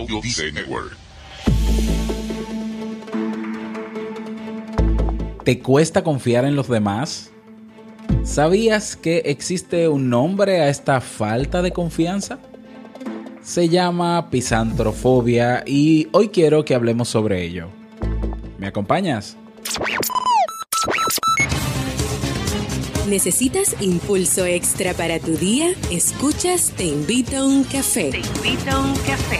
Audio Network. ¿Te cuesta confiar en los demás? ¿Sabías que existe un nombre a esta falta de confianza? Se llama pisantrofobia y hoy quiero que hablemos sobre ello. ¿Me acompañas? ¿Necesitas impulso extra para tu día? Escuchas Te invito a un café. Te invito a un café.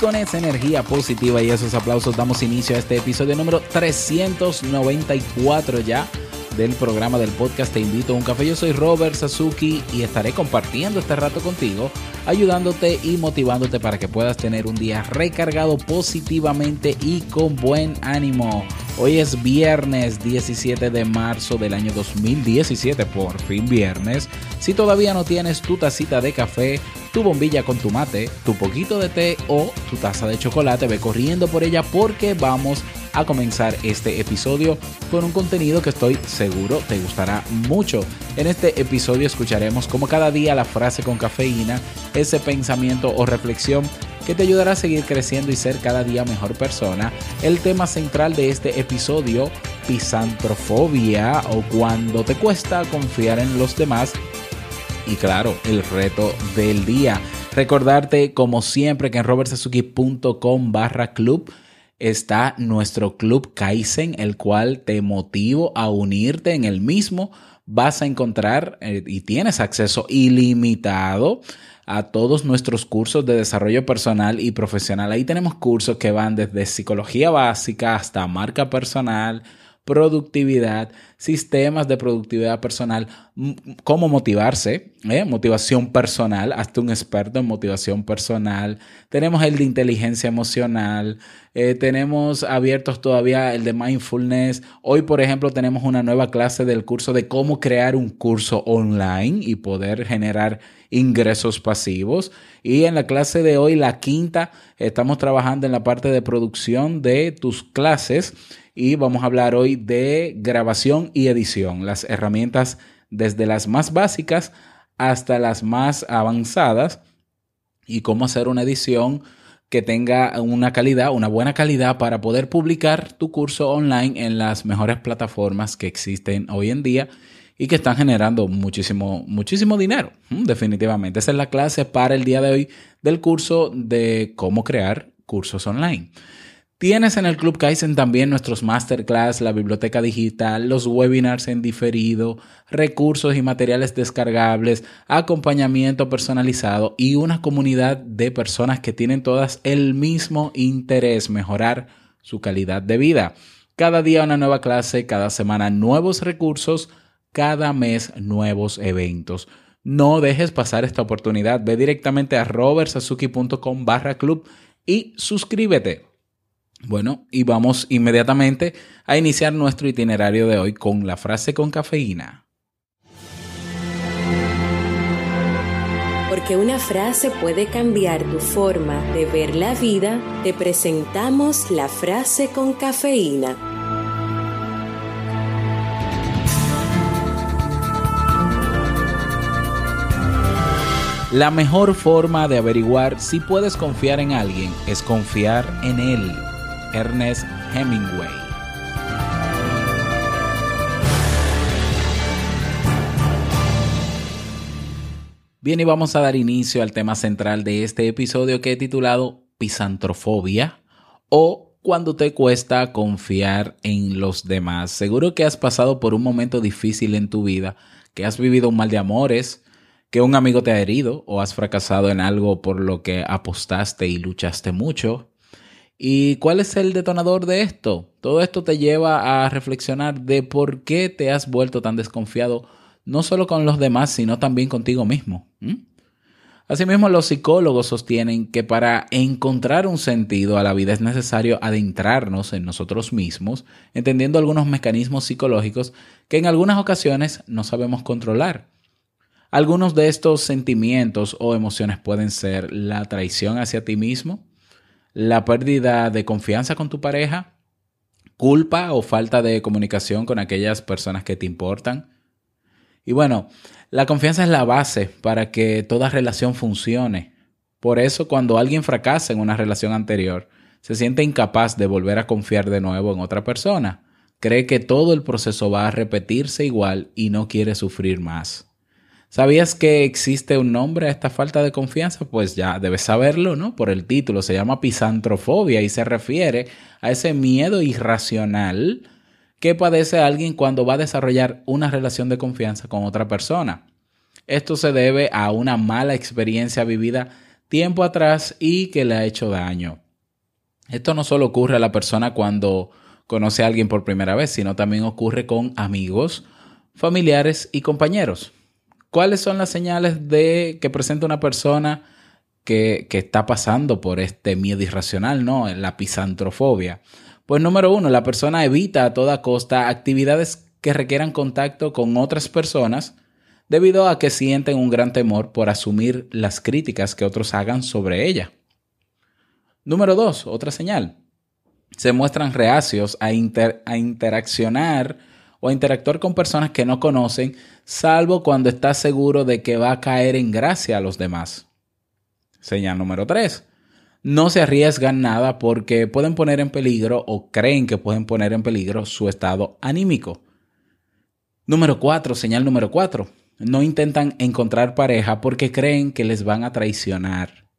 Con esa energía positiva y esos aplausos damos inicio a este episodio número 394 ya del programa del podcast Te invito a un café. Yo soy Robert Sasuki y estaré compartiendo este rato contigo, ayudándote y motivándote para que puedas tener un día recargado positivamente y con buen ánimo. Hoy es viernes 17 de marzo del año 2017, por fin viernes. Si todavía no tienes tu tacita de café, tu bombilla con tu mate, tu poquito de té o tu taza de chocolate, ve corriendo por ella porque vamos a comenzar este episodio con un contenido que estoy seguro te gustará mucho. En este episodio escucharemos como cada día la frase con cafeína, ese pensamiento o reflexión que te ayudará a seguir creciendo y ser cada día mejor persona. El tema central de este episodio, pisantrofobia o cuando te cuesta confiar en los demás. Y claro, el reto del día. Recordarte como siempre que en robertsazuki.com barra club está nuestro club Kaizen, el cual te motivo a unirte en el mismo. Vas a encontrar eh, y tienes acceso ilimitado a todos nuestros cursos de desarrollo personal y profesional. Ahí tenemos cursos que van desde psicología básica hasta marca personal, productividad, sistemas de productividad personal, cómo motivarse, ¿eh? motivación personal, hasta un experto en motivación personal. Tenemos el de inteligencia emocional, eh, tenemos abiertos todavía el de mindfulness. Hoy, por ejemplo, tenemos una nueva clase del curso de cómo crear un curso online y poder generar ingresos pasivos. Y en la clase de hoy, la quinta, estamos trabajando en la parte de producción de tus clases y vamos a hablar hoy de grabación y edición, las herramientas desde las más básicas hasta las más avanzadas y cómo hacer una edición que tenga una calidad, una buena calidad para poder publicar tu curso online en las mejores plataformas que existen hoy en día y que están generando muchísimo, muchísimo dinero. Mm, definitivamente. Esa es la clase para el día de hoy del curso de cómo crear cursos online. Tienes en el Club Kaizen también nuestros masterclass, la biblioteca digital, los webinars en diferido, recursos y materiales descargables, acompañamiento personalizado y una comunidad de personas que tienen todas el mismo interés, mejorar su calidad de vida. Cada día una nueva clase, cada semana nuevos recursos, cada mes nuevos eventos. No dejes pasar esta oportunidad. Ve directamente a robertsazuki.com barra club y suscríbete. Bueno, y vamos inmediatamente a iniciar nuestro itinerario de hoy con la frase con cafeína. Porque una frase puede cambiar tu forma de ver la vida, te presentamos la frase con cafeína. La mejor forma de averiguar si puedes confiar en alguien es confiar en él. Ernest Hemingway. Bien, y vamos a dar inicio al tema central de este episodio que he titulado Pisantrofobia o cuando te cuesta confiar en los demás. Seguro que has pasado por un momento difícil en tu vida, que has vivido un mal de amores, que un amigo te ha herido o has fracasado en algo por lo que apostaste y luchaste mucho, ¿Y cuál es el detonador de esto? Todo esto te lleva a reflexionar de por qué te has vuelto tan desconfiado, no solo con los demás, sino también contigo mismo. Asimismo, los psicólogos sostienen que para encontrar un sentido a la vida es necesario adentrarnos en nosotros mismos, entendiendo algunos mecanismos psicológicos que en algunas ocasiones no sabemos controlar. Algunos de estos sentimientos o emociones pueden ser la traición hacia ti mismo, la pérdida de confianza con tu pareja, culpa o falta de comunicación con aquellas personas que te importan. Y bueno, la confianza es la base para que toda relación funcione. Por eso cuando alguien fracasa en una relación anterior, se siente incapaz de volver a confiar de nuevo en otra persona. Cree que todo el proceso va a repetirse igual y no quiere sufrir más. ¿Sabías que existe un nombre a esta falta de confianza? Pues ya debes saberlo, ¿no? Por el título, se llama pisantrofobia y se refiere a ese miedo irracional que padece alguien cuando va a desarrollar una relación de confianza con otra persona. Esto se debe a una mala experiencia vivida tiempo atrás y que le ha hecho daño. Esto no solo ocurre a la persona cuando conoce a alguien por primera vez, sino también ocurre con amigos, familiares y compañeros. ¿Cuáles son las señales de que presenta una persona que, está pasando por este miedo irracional, ¿no? La pisantrofobia. Pues número uno, la persona evita a toda costa actividades que requieran contacto con otras personas debido a que sienten un gran temor por asumir las críticas que otros hagan sobre ella. Número dos, otra señal. Se muestran reacios a, a interaccionar o interactuar con personas que no conocen, salvo cuando está seguro de que va a caer en gracia a los demás. Señal número 3. No se arriesgan nada porque pueden poner en peligro o creen que pueden poner en peligro su estado anímico. Número 4. Señal número 4. No intentan encontrar pareja porque creen que les van a traicionar.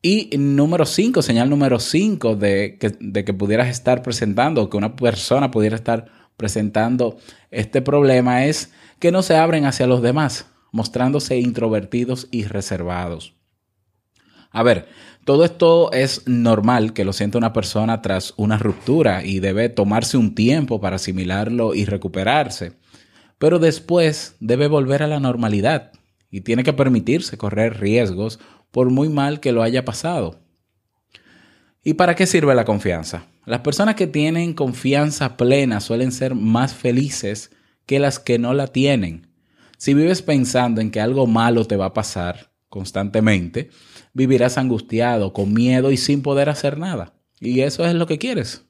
Y número 5, señal número 5 de que, de que pudieras estar presentando, que una persona pudiera estar presentando este problema es que no se abren hacia los demás, mostrándose introvertidos y reservados. A ver, todo esto es normal que lo sienta una persona tras una ruptura y debe tomarse un tiempo para asimilarlo y recuperarse. Pero después debe volver a la normalidad y tiene que permitirse correr riesgos por muy mal que lo haya pasado. ¿Y para qué sirve la confianza? Las personas que tienen confianza plena suelen ser más felices que las que no la tienen. Si vives pensando en que algo malo te va a pasar constantemente, vivirás angustiado, con miedo y sin poder hacer nada. Y eso es lo que quieres.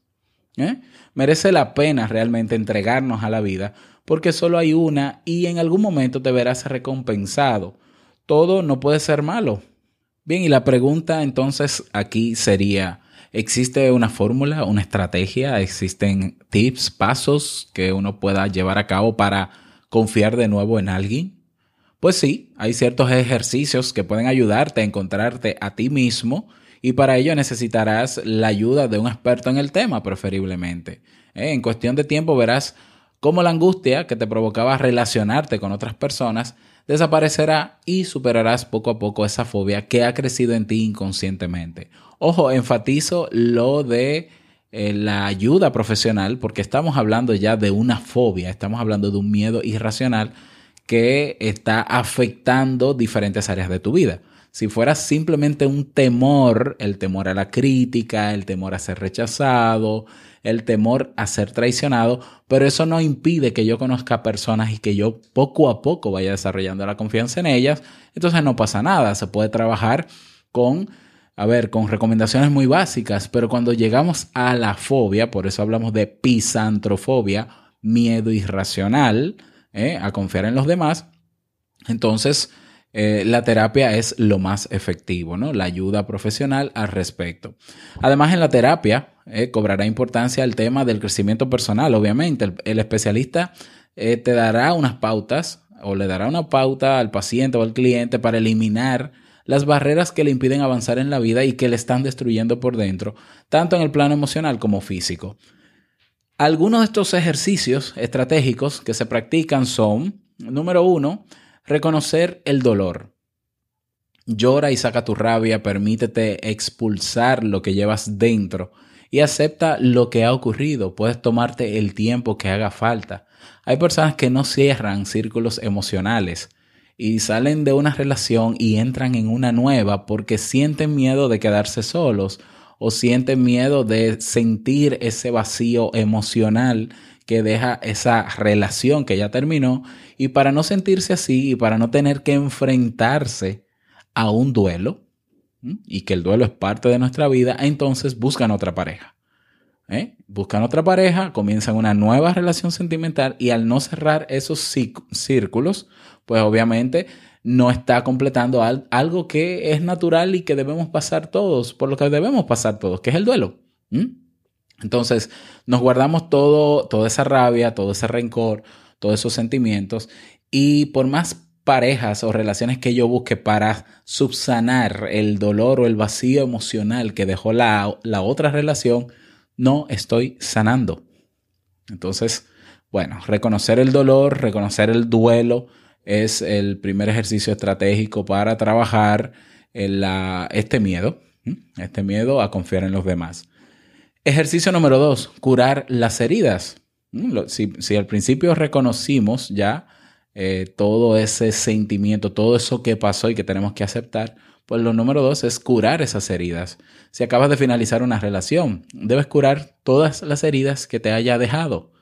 ¿eh? Merece la pena realmente entregarnos a la vida porque solo hay una y en algún momento te verás recompensado. Todo no puede ser malo. Bien, y la pregunta entonces aquí sería, ¿Existe una fórmula, una estrategia? ¿Existen tips, pasos que uno pueda llevar a cabo para confiar de nuevo en alguien? Pues sí, hay ciertos ejercicios que pueden ayudarte a encontrarte a ti mismo y para ello necesitarás la ayuda de un experto en el tema, preferiblemente. Eh, en cuestión de tiempo verás cómo la angustia que te provocaba relacionarte con otras personas desaparecerá y superarás poco a poco esa fobia que ha crecido en ti inconscientemente. Ojo, enfatizo lo de eh, la ayuda profesional porque estamos hablando ya de una fobia, estamos hablando de un miedo irracional que está afectando diferentes áreas de tu vida. Si fuera simplemente un temor, el temor a la crítica, el temor a ser rechazado, el temor a ser traicionado, pero eso no impide que yo conozca personas y que yo poco a poco vaya desarrollando la confianza en ellas, entonces no pasa nada, se puede trabajar con, a ver, con recomendaciones muy básicas, pero cuando llegamos a la fobia, por eso hablamos de pisantrofobia, miedo irracional, ¿eh? a confiar en los demás, entonces eh, la terapia es lo más efectivo, ¿no? La ayuda profesional al respecto. Además, en la terapia eh, cobrará importancia el tema del crecimiento personal, obviamente. El, especialista eh, te dará unas pautas o le dará una pauta al paciente o al cliente para eliminar las barreras que le impiden avanzar en la vida y que le están destruyendo por dentro, tanto en el plano emocional como físico. Algunos de estos ejercicios estratégicos que se practican son, número uno, reconocer el dolor. Llora y saca tu rabia, permítete expulsar lo que llevas dentro y acepta lo que ha ocurrido. Puedes tomarte el tiempo que haga falta. Hay personas que no cierran círculos emocionales y salen de una relación y entran en una nueva porque sienten miedo de quedarse solos o sienten miedo de sentir ese vacío emocional que deja esa relación que ya terminó y para no sentirse así y para no tener que enfrentarse a un duelo y que el duelo es parte de nuestra vida, entonces buscan otra pareja. ¿eh? Buscan otra pareja, comienzan una nueva relación sentimental y al no cerrar esos círculos, pues obviamente no está completando algo que es natural y que debemos pasar todos, por lo que debemos pasar todos, que es el duelo. Entonces, nos guardamos todo, toda esa rabia, todo ese rencor, todos esos sentimientos y por más parejas o relaciones que yo busque para subsanar el dolor o el vacío emocional que dejó la, la otra relación, no estoy sanando. Entonces, bueno, reconocer el dolor, reconocer el duelo es el primer ejercicio estratégico para trabajar este miedo, este miedo a confiar en los demás. Ejercicio número dos, curar las heridas. Si, si al principio reconocimos ya eh, todo ese sentimiento, todo eso que pasó y que tenemos que aceptar, pues lo número dos es curar esas heridas. Si acabas de finalizar una relación, debes curar todas las heridas que te haya dejado.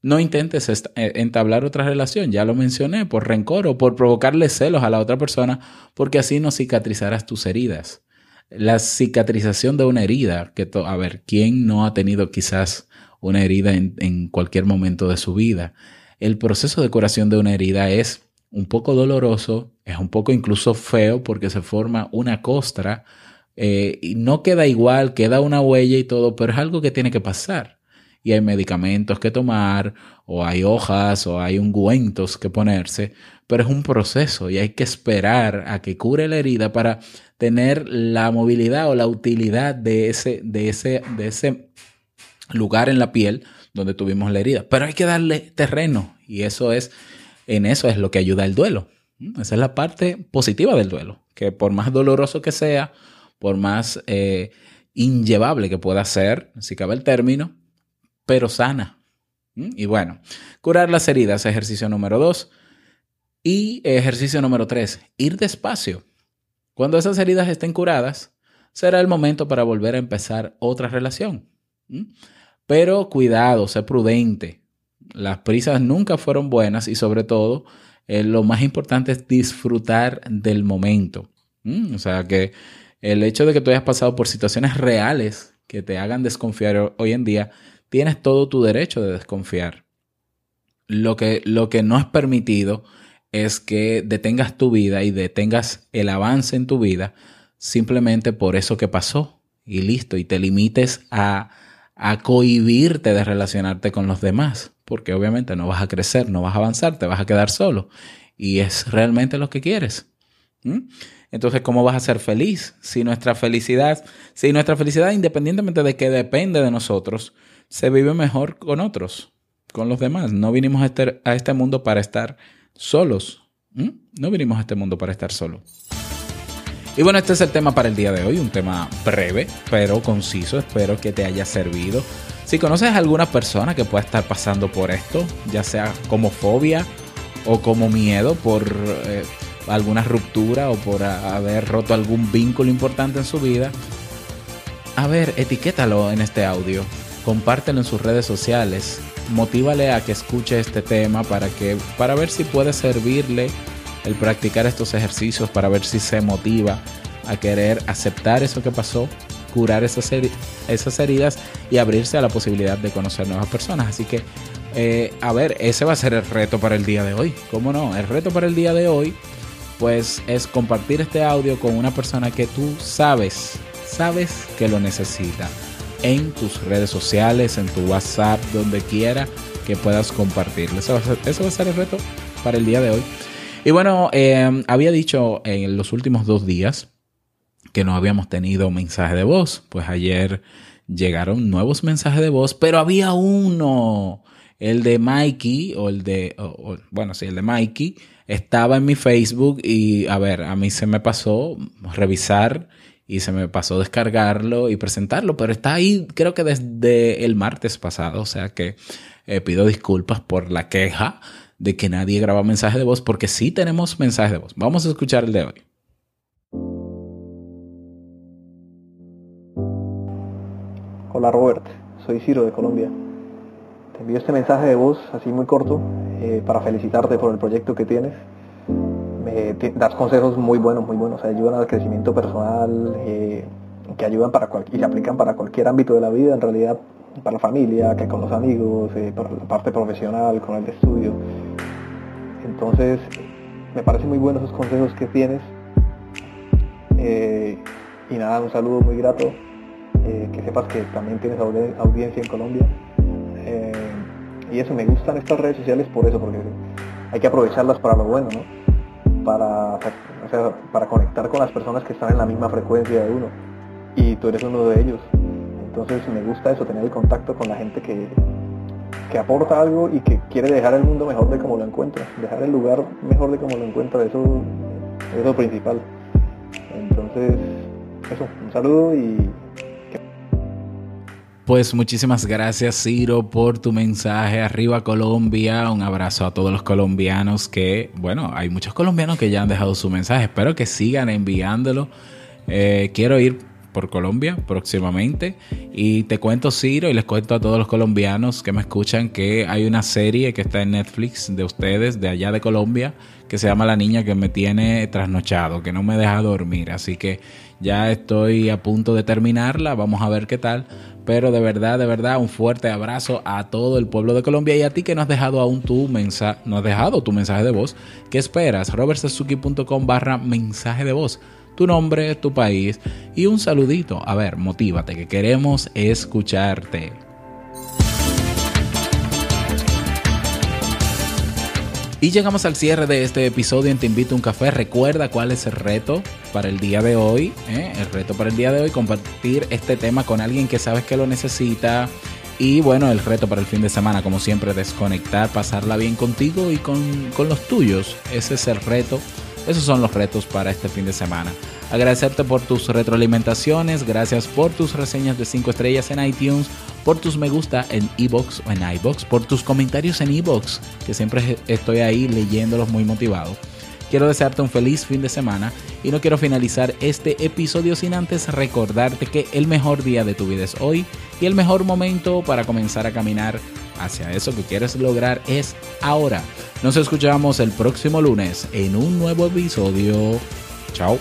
No intentes eh, entablar otra relación, ya lo mencioné, por rencor o por provocarle celos a la otra persona, porque así no cicatrizarás tus heridas. La cicatrización de una herida, que a ver, ¿quién no ha tenido quizás una herida en, en cualquier momento de su vida? El proceso de curación de una herida es un poco doloroso, es un poco incluso feo porque se forma una costra eh, y no queda igual, queda una huella y todo, pero es algo que tiene que pasar. Y hay medicamentos que tomar, o hay hojas, o hay ungüentos que ponerse, pero es un proceso y hay que esperar a que cure la herida para tener la movilidad o la utilidad de ese, de ese, de ese lugar en la piel donde tuvimos la herida. Pero hay que darle terreno y eso es en eso es lo que ayuda el duelo. Esa es la parte positiva del duelo, que por más doloroso que sea, por más eh, inllevable que pueda ser, si cabe el término, pero sana. Y bueno, curar las heridas, ejercicio número dos. Y ejercicio número tres, ir despacio. Cuando esas heridas estén curadas, será el momento para volver a empezar otra relación. Pero cuidado, sé prudente. Las prisas nunca fueron buenas y sobre todo eh, lo más importante es disfrutar del momento. O sea que el hecho de que tú hayas pasado por situaciones reales que te hagan desconfiar hoy en día, tienes todo tu derecho de desconfiar. Lo que, lo que no es permitido es que detengas tu vida y detengas el avance en tu vida simplemente por eso que pasó y listo, y te limites a, a cohibirte de relacionarte con los demás porque obviamente no vas a crecer, no vas a avanzar, te vas a quedar solo. Y es realmente lo que quieres. Entonces, ¿cómo vas a ser feliz si nuestra felicidad, si nuestra felicidad, independientemente de que depende de nosotros, se vive mejor con otros, con los demás? No vinimos a este, a este mundo para estar solos. No vinimos a este mundo para estar solos. Y bueno, este es el tema para el día de hoy, un tema breve, pero conciso. Espero que te haya servido si conoces a alguna persona que pueda estar pasando por esto, ya sea como fobia o como miedo por eh, alguna ruptura o por haber roto algún vínculo importante en su vida, a ver, etiquétalo en este audio, compártelo en sus redes sociales, motívale a que escuche este tema para que para ver si puede servirle el practicar estos ejercicios para ver si se motiva a querer aceptar eso que pasó curar esas, esas heridas y abrirse a la posibilidad de conocer nuevas personas. Así que, eh, a ver, ese va a ser el reto para el día de hoy. ¿Cómo no? El reto para el día de hoy, pues, es compartir este audio con una persona que tú sabes, sabes que lo necesita. En tus redes sociales, en tu WhatsApp, donde quiera que puedas compartirlo. Eso va a ser, el reto para el día de hoy. Y bueno, eh, había dicho en los últimos dos días que no habíamos tenido mensaje de voz. Pues ayer llegaron nuevos mensajes de voz, pero había uno el de Mikey o el de, bueno, sí, el de Mikey estaba en mi Facebook y a ver, a mí se me pasó revisar y se me pasó descargarlo y presentarlo, pero está ahí creo que desde el martes pasado, o sea que eh, pido disculpas por la queja de que nadie graba mensaje de voz, porque sí tenemos mensaje de voz. Vamos a escuchar el de hoy. Hola Robert, soy Ciro de Colombia. Te envío este mensaje de voz así muy corto eh, para felicitarte por el proyecto que tienes. Me das consejos muy buenos, muy buenos, ayudan al crecimiento personal, eh, que ayudan para y se aplican para cualquier ámbito de la vida, en realidad para la familia, que con los amigos, eh, para la parte profesional, con el estudio. Entonces, me parecen muy buenos esos consejos que tienes. y nada, un saludo muy grato eh, que sepas que también tienes audiencia en Colombia. Eh, y eso, me gustan estas redes sociales por eso, porque hay que aprovecharlas para lo bueno, ¿no? Para, para conectar con las personas que están en la misma frecuencia de uno. Y tú eres uno de ellos. Entonces me gusta eso, tener el contacto con la gente que, que aporta algo y que quiere dejar el mundo mejor de como lo encuentra, dejar el lugar mejor de como lo encuentra, eso es lo principal. Entonces, eso, un saludo y pues muchísimas gracias Ciro por tu mensaje. Arriba Colombia, un abrazo a todos los colombianos que, bueno, hay muchos colombianos que ya han dejado su mensaje. Espero que sigan enviándolo. Eh, quiero ir por Colombia próximamente. Y te cuento, Ciro, y les cuento a todos los colombianos que me escuchan que hay una serie que está en Netflix de ustedes, de allá de Colombia, que se llama La Niña que me tiene trasnochado, que no me deja dormir. Así que ya estoy a punto de terminarla. Vamos a ver qué tal. Pero de verdad, de verdad, un fuerte abrazo a todo el pueblo de Colombia y a ti que no has dejado aún tu mensaje, no has dejado tu mensaje de voz. ¿Qué esperas? robertsazuki.com barra mensaje de voz. Tu nombre, tu país y un saludito. A ver, motívate, que queremos escucharte. Y llegamos al cierre de este episodio en Te Invito a un Café. Recuerda cuál es el reto para el día de hoy. ¿eh? El reto para el día de hoy, compartir este tema con alguien que sabes que lo necesita. Y bueno, el reto para el fin de semana, como siempre, desconectar, pasarla bien contigo y con, con los tuyos. Ese es el reto. Esos son los retos para este fin de semana. Agradecerte por tus retroalimentaciones, gracias por tus reseñas de 5 estrellas en iTunes, por tus me gusta en iBox o en iBox, por tus comentarios en iBox, que siempre estoy ahí leyéndolos muy motivado. Quiero desearte un feliz fin de semana y no quiero finalizar este episodio sin antes recordarte que el mejor día de tu vida es hoy y el mejor momento para comenzar a caminar hacia eso que quieres lograr es ahora. Nos escuchamos el próximo lunes en un nuevo episodio. Chao.